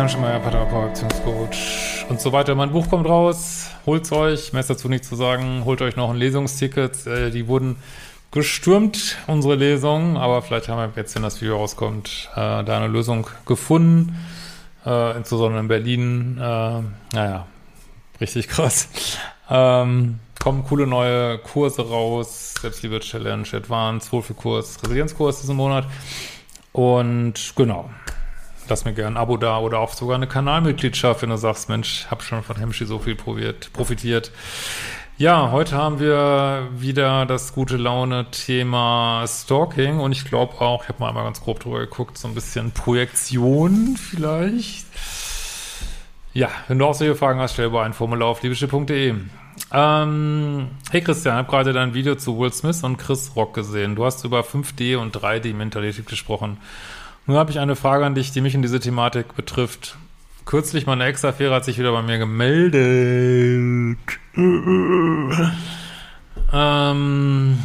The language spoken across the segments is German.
Lieben, Christian Schemeier, Paartherapeut, Beziehungscoach und so weiter. Mein Buch kommt raus, holt's euch, mehr ist dazu nicht zu sagen, holt euch noch ein Lesungsticket. Äh, die wurden gestürmt, unsere Lesung, aber vielleicht haben wir jetzt, wenn das Video rauskommt, äh, da eine Lösung gefunden. Äh, insbesondere in Berlin, äh, naja, richtig krass. Ähm, kommen coole neue Kurse raus, Selbstliebe-Challenge, Advanced, Wohlfühlkurs, Resilienzkurs diesen Monat. Und genau, lass mir gerne ein Abo da oder auch sogar eine Kanalmitgliedschaft, wenn du sagst, Mensch, hab schon von Hemschi so viel probiert, profitiert. Ja, heute haben wir wieder das gute Laune-Thema Stalking und ich glaube auch, ich habe mal einmal ganz grob drüber geguckt, so ein bisschen Projektion vielleicht. Ja, wenn du auch solche Fragen hast, stell über ein Formular auf liebeschiff.de. Ähm, hey Christian, ich habe gerade dein Video zu Will Smith und Chris Rock gesehen. Du hast über 5D und 3D-Mentalität gesprochen. Nun habe ich eine Frage an dich, die mich in diese Thematik betrifft. Kürzlich meine Ex-Affäre hat sich wieder bei mir gemeldet. ähm,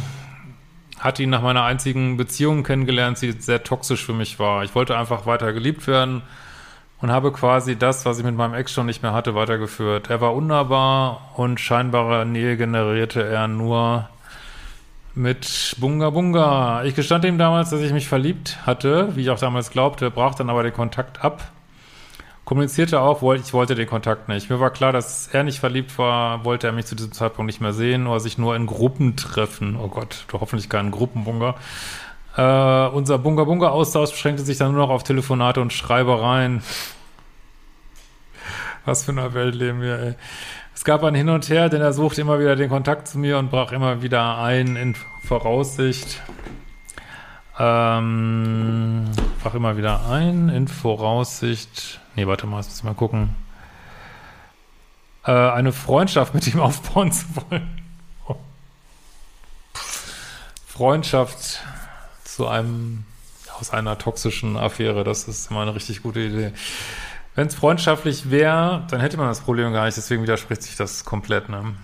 hat ihn nach meiner einzigen Beziehung kennengelernt, die sehr toxisch für mich war. Ich wollte einfach weiter geliebt werden und habe quasi das, was ich mit meinem Ex schon nicht mehr hatte, weitergeführt. Er war unnahbar und scheinbare Nähe generierte er nur mit Bunga Bunga. Ich gestand ihm damals, dass ich mich verliebt hatte, wie ich auch damals glaubte, brach dann aber den Kontakt ab. Kommunizierte auch, ich wollte den Kontakt nicht. Mir war klar, dass er nicht verliebt war, wollte er mich zu diesem Zeitpunkt nicht mehr sehen oder sich nur in Gruppen treffen. Oh Gott, hoffentlich keinen Gruppenbunga. Äh, unser Bunga Bunga Austausch beschränkte sich dann nur noch auf Telefonate und Schreibereien. Was für eine Welt leben wir, ey. Es gab ein Hin und Her, denn er suchte immer wieder den Kontakt zu mir und brach immer wieder ein in Voraussicht. Ähm, brach immer wieder ein in Voraussicht. Nee, warte mal, jetzt muss ich mal gucken. Äh, eine Freundschaft mit ihm aufbauen zu wollen. Freundschaft zu einem aus einer toxischen Affäre, das ist immer eine richtig gute Idee. Wenn es freundschaftlich wäre, dann hätte man das Problem gar nicht, deswegen widerspricht sich das komplett, ne?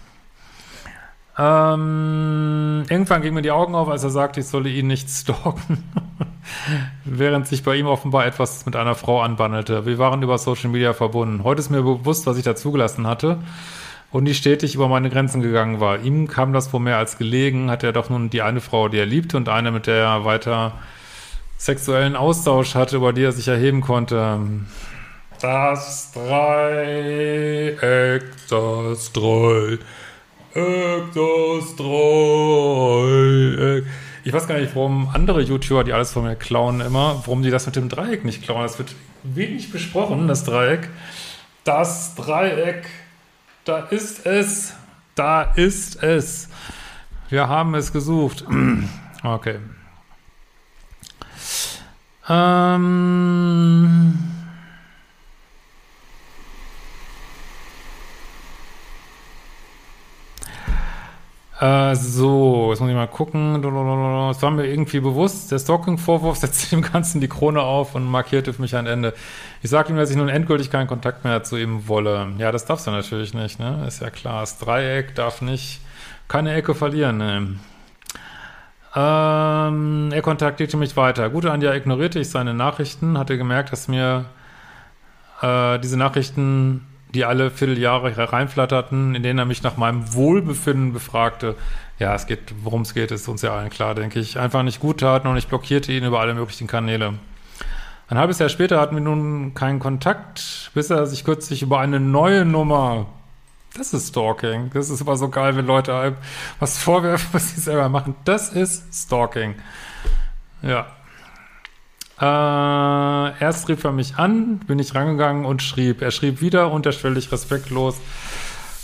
Ähm, irgendwann gingen mir die Augen auf, als er sagte, ich solle ihn nicht stalken. Während sich bei ihm offenbar etwas mit einer Frau anbandelte. Wir waren über Social Media verbunden. Heute ist mir bewusst, was ich da zugelassen hatte und die stetig über meine Grenzen gegangen war. Ihm kam das wohl mehr als gelegen, hatte er doch nun die eine Frau, die er liebte und eine, mit der er weiter sexuellen Austausch hatte, über die er sich erheben konnte. Das Dreieck, das Dreieck, das Dreieck. Ich weiß gar nicht, warum andere YouTuber, die alles von mir klauen immer, warum die das mit dem Dreieck nicht klauen. Das wird wenig besprochen, das Dreieck. Das Dreieck, da ist es, da ist es. Wir haben es gesucht. Okay. Ähm... Äh, so, jetzt muss ich mal gucken. Es war mir irgendwie bewusst, der Stalking-Vorwurf setzte dem Ganzen die Krone auf und markierte für mich ein Ende. Ich sagte ihm, dass ich nun endgültig keinen Kontakt mehr zu ihm wolle. Ja, das darfst du natürlich nicht, ne? Ist ja klar. Das Dreieck darf nicht keine Ecke verlieren, ne? Ähm, er kontaktierte mich weiter. Gute Anja ignorierte ich seine Nachrichten, hatte gemerkt, dass mir äh, diese Nachrichten die alle Vierteljahre reinflatterten, in denen er mich nach meinem Wohlbefinden befragte. Ja, es geht, worum es geht, ist uns ja allen klar, denke ich. Einfach nicht gut taten und ich blockierte ihn über alle möglichen Kanäle. Ein halbes Jahr später hatten wir nun keinen Kontakt, bis er sich kürzlich über eine neue Nummer Das ist Stalking. Das ist immer so geil, wenn Leute was vorwerfen, was sie selber machen. Das ist Stalking. Ja. Äh, erst rief er mich an, bin ich rangegangen und schrieb. Er schrieb wieder unterschwellig respektlos.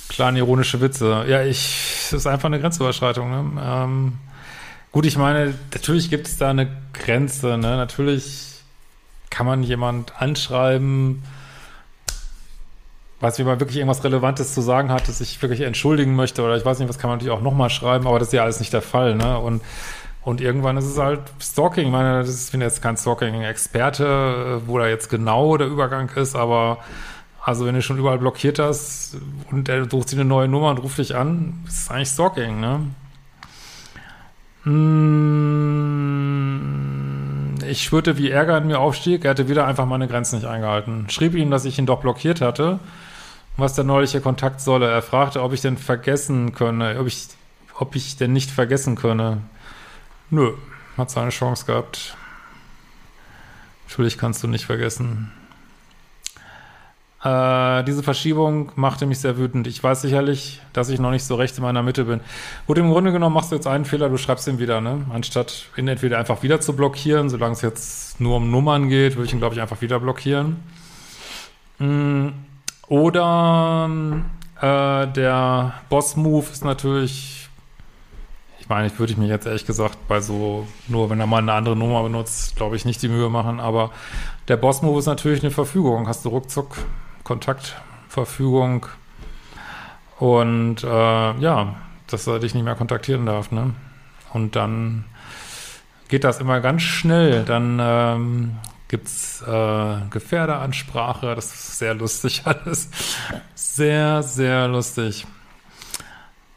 Kleine ironische Witze. Ja, ich, das ist einfach eine Grenzüberschreitung. Ne? Ähm, gut, ich meine, natürlich gibt es da eine Grenze. Ne? Natürlich kann man jemand anschreiben, weiß, wie man wirklich irgendwas Relevantes zu sagen hat, dass ich wirklich entschuldigen möchte oder ich weiß nicht, was kann man natürlich auch nochmal schreiben, aber das ist ja alles nicht der Fall, ne? Und, und irgendwann ist es halt Stalking. Ich meine, das ist, ich bin jetzt kein Stalking-Experte, wo da jetzt genau der Übergang ist, aber also wenn du schon überall blockiert hast und er sucht sich eine neue Nummer und ruft dich an, ist es eigentlich Stalking, ne? Hm, ich spürte, wie Ärger in mir aufstieg. Er hatte wieder einfach meine Grenzen nicht eingehalten. Schrieb ihm, dass ich ihn doch blockiert hatte was der neuliche Kontakt solle. Er fragte, ob ich denn vergessen könne, ob ich, ob ich denn nicht vergessen könne. Nö, hat seine Chance gehabt. Natürlich kannst du nicht vergessen. Äh, diese Verschiebung machte mich sehr wütend. Ich weiß sicherlich, dass ich noch nicht so recht in meiner Mitte bin. Gut, im Grunde genommen machst du jetzt einen Fehler, du schreibst ihn wieder, ne? Anstatt ihn entweder einfach wieder zu blockieren, solange es jetzt nur um Nummern geht, würde ich ihn, glaube ich, einfach wieder blockieren. Mhm. Oder äh, der Boss-Move ist natürlich, meine, ich würde ich mir jetzt ehrlich gesagt bei so, nur wenn er mal eine andere Nummer benutzt, glaube ich, nicht die Mühe machen, aber der Boss-Move ist natürlich eine Verfügung. Hast du ruckzuck Kontaktverfügung und äh, ja, dass er dich nicht mehr kontaktieren darf, ne? Und dann geht das immer ganz schnell. Dann ähm, gibt's äh, Gefährderansprache, das ist sehr lustig alles. Sehr, sehr lustig.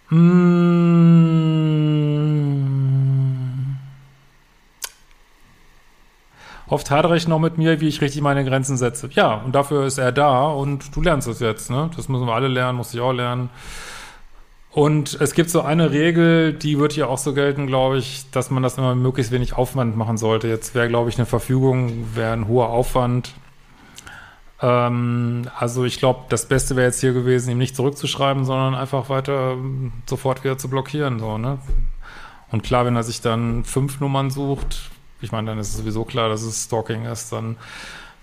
Mmh. Oft hadere ich noch mit mir, wie ich richtig meine Grenzen setze. Ja, und dafür ist er da und du lernst es jetzt. Ne? Das müssen wir alle lernen, muss ich auch lernen. Und es gibt so eine Regel, die wird hier auch so gelten, glaube ich, dass man das immer möglichst wenig Aufwand machen sollte. Jetzt wäre, glaube ich, eine Verfügung, wäre ein hoher Aufwand. Ähm, also ich glaube, das Beste wäre jetzt hier gewesen, ihm nicht zurückzuschreiben, sondern einfach weiter ähm, sofort wieder zu blockieren. So, ne? Und klar, wenn er sich dann fünf Nummern sucht, ich meine, dann ist es sowieso klar, dass es Stalking ist, dann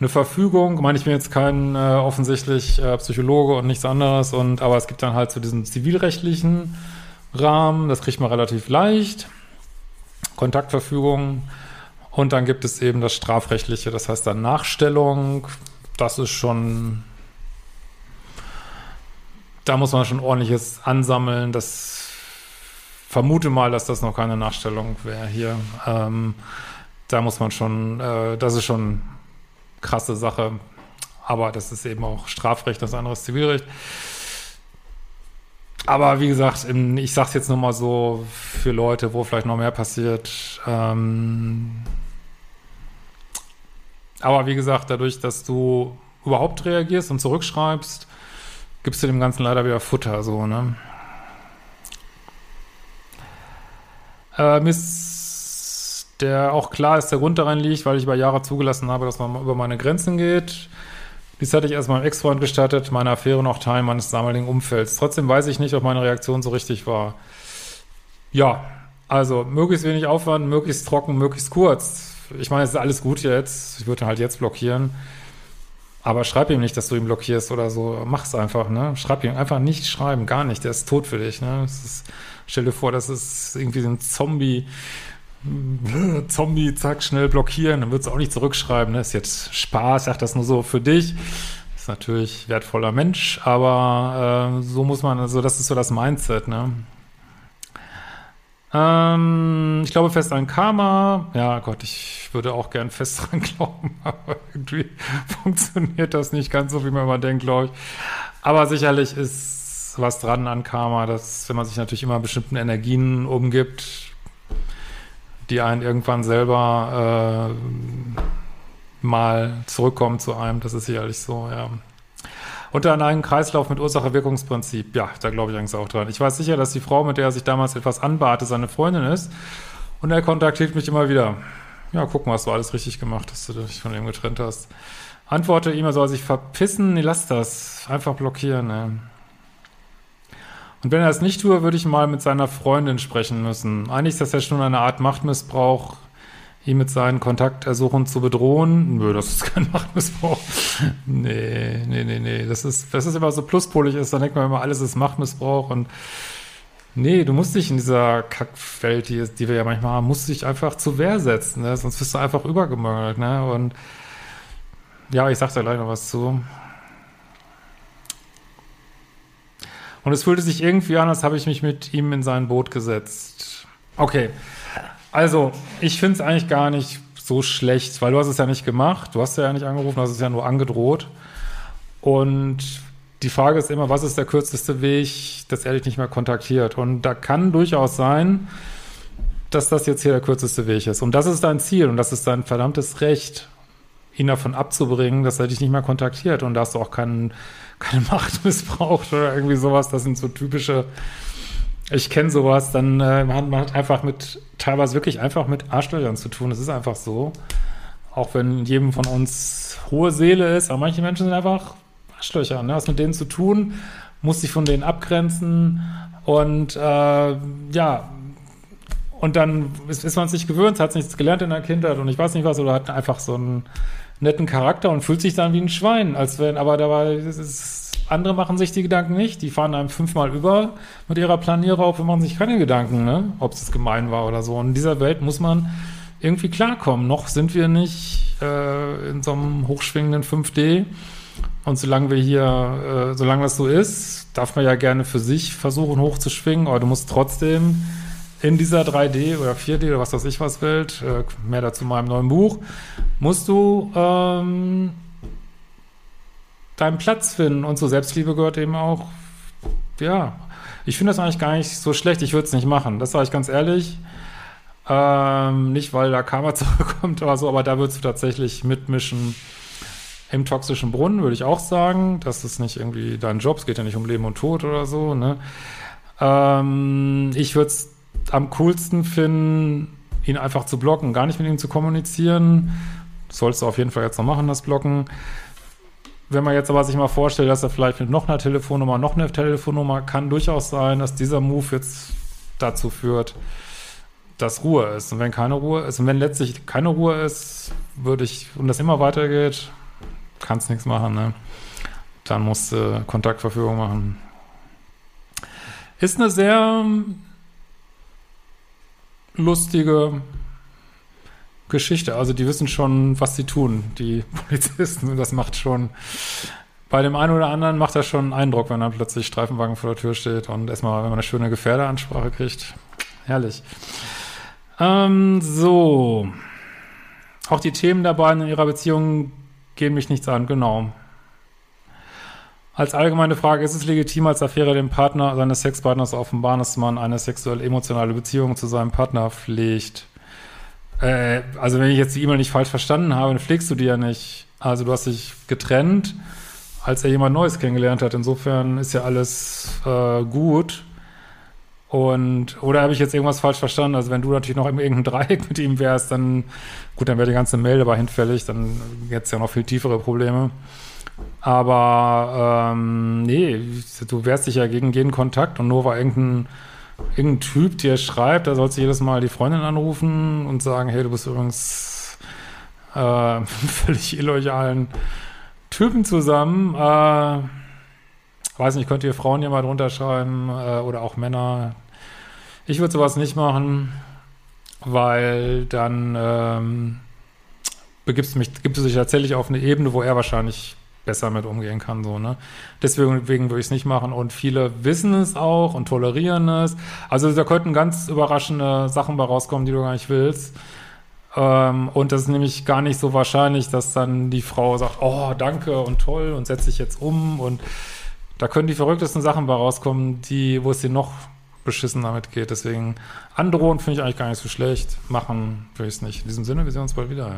eine Verfügung. Meine, ich bin jetzt kein äh, offensichtlich äh, Psychologe und nichts anderes, und aber es gibt dann halt so diesen zivilrechtlichen Rahmen, das kriegt man relativ leicht. Kontaktverfügung. Und dann gibt es eben das strafrechtliche, das heißt dann Nachstellung. Das ist schon, da muss man schon ordentliches ansammeln. Das vermute mal, dass das noch keine Nachstellung wäre hier. Ähm, da muss man schon, äh, das ist schon krasse Sache. Aber das ist eben auch Strafrecht, das andere ist Zivilrecht. Aber wie gesagt, ich sage es jetzt nur mal so für Leute, wo vielleicht noch mehr passiert. Ähm aber wie gesagt, dadurch, dass du überhaupt reagierst und zurückschreibst, gibst du dem Ganzen leider wieder Futter, so, ne? Äh, Miss der auch klar ist, der Grund daran liegt, weil ich über Jahre zugelassen habe, dass man über meine Grenzen geht. Dies hatte ich erst meinem Ex-Freund gestattet, meine Affäre noch Teil meines damaligen Umfelds. Trotzdem weiß ich nicht, ob meine Reaktion so richtig war. Ja, also möglichst wenig Aufwand, möglichst trocken, möglichst kurz. Ich meine, es ist alles gut jetzt. Ich würde halt jetzt blockieren. Aber schreib ihm nicht, dass du ihn blockierst oder so. Mach's einfach, ne? Schreib ihm einfach nicht schreiben, gar nicht. Der ist tot für dich, ne? Ist, stell dir vor, das ist irgendwie so ein Zombie Zombie, zack, schnell blockieren, dann wird es auch nicht zurückschreiben. Ne? Ist jetzt Spaß, sagt das nur so für dich. Ist natürlich wertvoller Mensch, aber äh, so muss man, also das ist so das Mindset, ne? Ähm, ich glaube fest an Karma. Ja, Gott, ich würde auch gern fest dran glauben, aber irgendwie funktioniert das nicht ganz so, wie man immer denkt, glaube ich. Aber sicherlich ist was dran an Karma, dass wenn man sich natürlich immer bestimmten Energien umgibt, die einen irgendwann selber äh, mal zurückkommen zu einem. Das ist sicherlich so, ja. Unter einem Kreislauf mit Ursache-Wirkungsprinzip. Ja, da glaube ich eigentlich auch dran. Ich weiß sicher, dass die Frau, mit der er sich damals etwas anbarte, seine Freundin ist. Und er kontaktiert mich immer wieder. Ja, guck mal, hast du alles richtig gemacht, dass du dich von ihm getrennt hast. Antworte ihm, er soll sich verpissen. Nee, lass das. Einfach blockieren, ne? Und wenn er es nicht tue, würde ich mal mit seiner Freundin sprechen müssen. Eigentlich ist das ja schon eine Art Machtmissbrauch, ihn mit seinen Kontaktersuchen zu bedrohen. Nö, das ist kein Machtmissbrauch. nee, nee, nee, nee. Das ist, das ist immer so pluspolig ist, dann denkt man immer, alles ist Machtmissbrauch und Nee, du musst dich in dieser Kackwelt, die, die wir ja manchmal haben, musst dich einfach zur Wehr setzen, ne? sonst wirst du einfach übergemangelt, ne? Und ja, ich sag da gleich noch was zu. Und es fühlte sich irgendwie an, als habe ich mich mit ihm in sein Boot gesetzt. Okay, also ich finde es eigentlich gar nicht so schlecht, weil du hast es ja nicht gemacht, du hast ja nicht angerufen, du hast es ja nur angedroht. Und die Frage ist immer, was ist der kürzeste Weg, dass er dich nicht mehr kontaktiert? Und da kann durchaus sein, dass das jetzt hier der kürzeste Weg ist. Und das ist dein Ziel und das ist dein verdammtes Recht, ihn davon abzubringen, dass er dich nicht mehr kontaktiert. Und da hast du auch keinen, keine Macht missbraucht oder irgendwie sowas. Das sind so typische, ich kenne sowas, dann äh, man, man hat einfach mit, teilweise wirklich einfach mit Arschlöchern zu tun. Das ist einfach so. Auch wenn jedem von uns hohe Seele ist, aber manche Menschen sind einfach Arschlöcher, ne? Was mit denen zu tun, muss sich von denen abgrenzen und äh, ja, und dann ist, ist man es nicht gewöhnt, hat nichts gelernt in der Kindheit und ich weiß nicht was, oder hat einfach so einen netten Charakter und fühlt sich dann wie ein Schwein, als wenn, aber dabei ist, andere machen sich die Gedanken nicht, die fahren einem fünfmal über mit ihrer Planierraupe, machen sich keine Gedanken, ne? ob es gemein war oder so. Und in dieser Welt muss man irgendwie klarkommen. Noch sind wir nicht äh, in so einem hochschwingenden 5D und solange wir hier, äh, solange das so ist, darf man ja gerne für sich versuchen hochzuschwingen, aber du musst trotzdem in dieser 3D oder 4D oder was weiß ich was Welt, äh, mehr dazu in meinem neuen Buch, musst du ähm, deinen Platz finden. Und zur Selbstliebe gehört eben auch, ja, ich finde das eigentlich gar nicht so schlecht. Ich würde es nicht machen. Das sage ich ganz ehrlich. Ähm, nicht, weil da Karma zurückkommt oder so, aber da würdest du tatsächlich mitmischen im toxischen Brunnen würde ich auch sagen, das ist nicht irgendwie dein Job, es geht ja nicht um Leben und Tod oder so. Ne? Ähm, ich würde es am coolsten finden, ihn einfach zu blocken, gar nicht mit ihm zu kommunizieren. Das sollst du auf jeden Fall jetzt noch machen, das Blocken. Wenn man jetzt aber sich mal vorstellt, dass er vielleicht mit noch einer Telefonnummer, noch eine Telefonnummer, kann durchaus sein, dass dieser Move jetzt dazu führt, dass Ruhe ist. Und wenn keine Ruhe ist, und wenn letztlich keine Ruhe ist, würde ich, und das immer weitergeht, kannst nichts machen, ne? Dann musst du Kontaktverfügung machen. Ist eine sehr lustige Geschichte. Also die wissen schon, was sie tun, die Polizisten. Und das macht schon, bei dem einen oder anderen macht das schon einen Eindruck, wenn dann plötzlich Streifenwagen vor der Tür steht und erstmal, wenn man eine schöne Gefährderansprache kriegt. Herrlich. Ähm, so. Auch die Themen dabei in ihrer Beziehung gehen mich nichts an, genau. Als allgemeine Frage, ist es legitim, als Affäre dem Partner seines Sexpartners offenbaren, dass man eine sexuell-emotionale Beziehung zu seinem Partner pflegt? Äh, also wenn ich jetzt die E-Mail nicht falsch verstanden habe, dann pflegst du die ja nicht. Also du hast dich getrennt, als er jemand Neues kennengelernt hat. Insofern ist ja alles äh, gut. Und, oder habe ich jetzt irgendwas falsch verstanden? Also wenn du natürlich noch in irgendeinem Dreieck mit ihm wärst, dann, gut, dann wäre die ganze Mail dabei hinfällig, dann hättest ja noch viel tiefere Probleme. Aber ähm, nee, du wehrst dich ja gegen jeden Kontakt und nur weil irgendein, irgendein Typ dir schreibt, da sollst du jedes Mal die Freundin anrufen und sagen, hey, du bist übrigens äh, völlig illoyalen Typen zusammen. Äh, weiß nicht, könnt ihr Frauen hier mal drunter schreiben äh, oder auch Männer. Ich würde sowas nicht machen, weil dann ähm, begibst mich, gibst du dich tatsächlich auf eine Ebene, wo er wahrscheinlich besser mit umgehen kann, so, ne? Deswegen, deswegen würde ich es nicht machen und viele wissen es auch und tolerieren es. Also da könnten ganz überraschende Sachen bei rauskommen, die du gar nicht willst. Ähm, und das ist nämlich gar nicht so wahrscheinlich, dass dann die Frau sagt, oh, danke und toll und setze sich jetzt um und da können die verrücktesten Sachen bei rauskommen, die, wo es dir noch beschissen damit geht. Deswegen androhen finde ich eigentlich gar nicht so schlecht. Machen würde ich es nicht. In diesem Sinne, wir sehen uns bald wieder.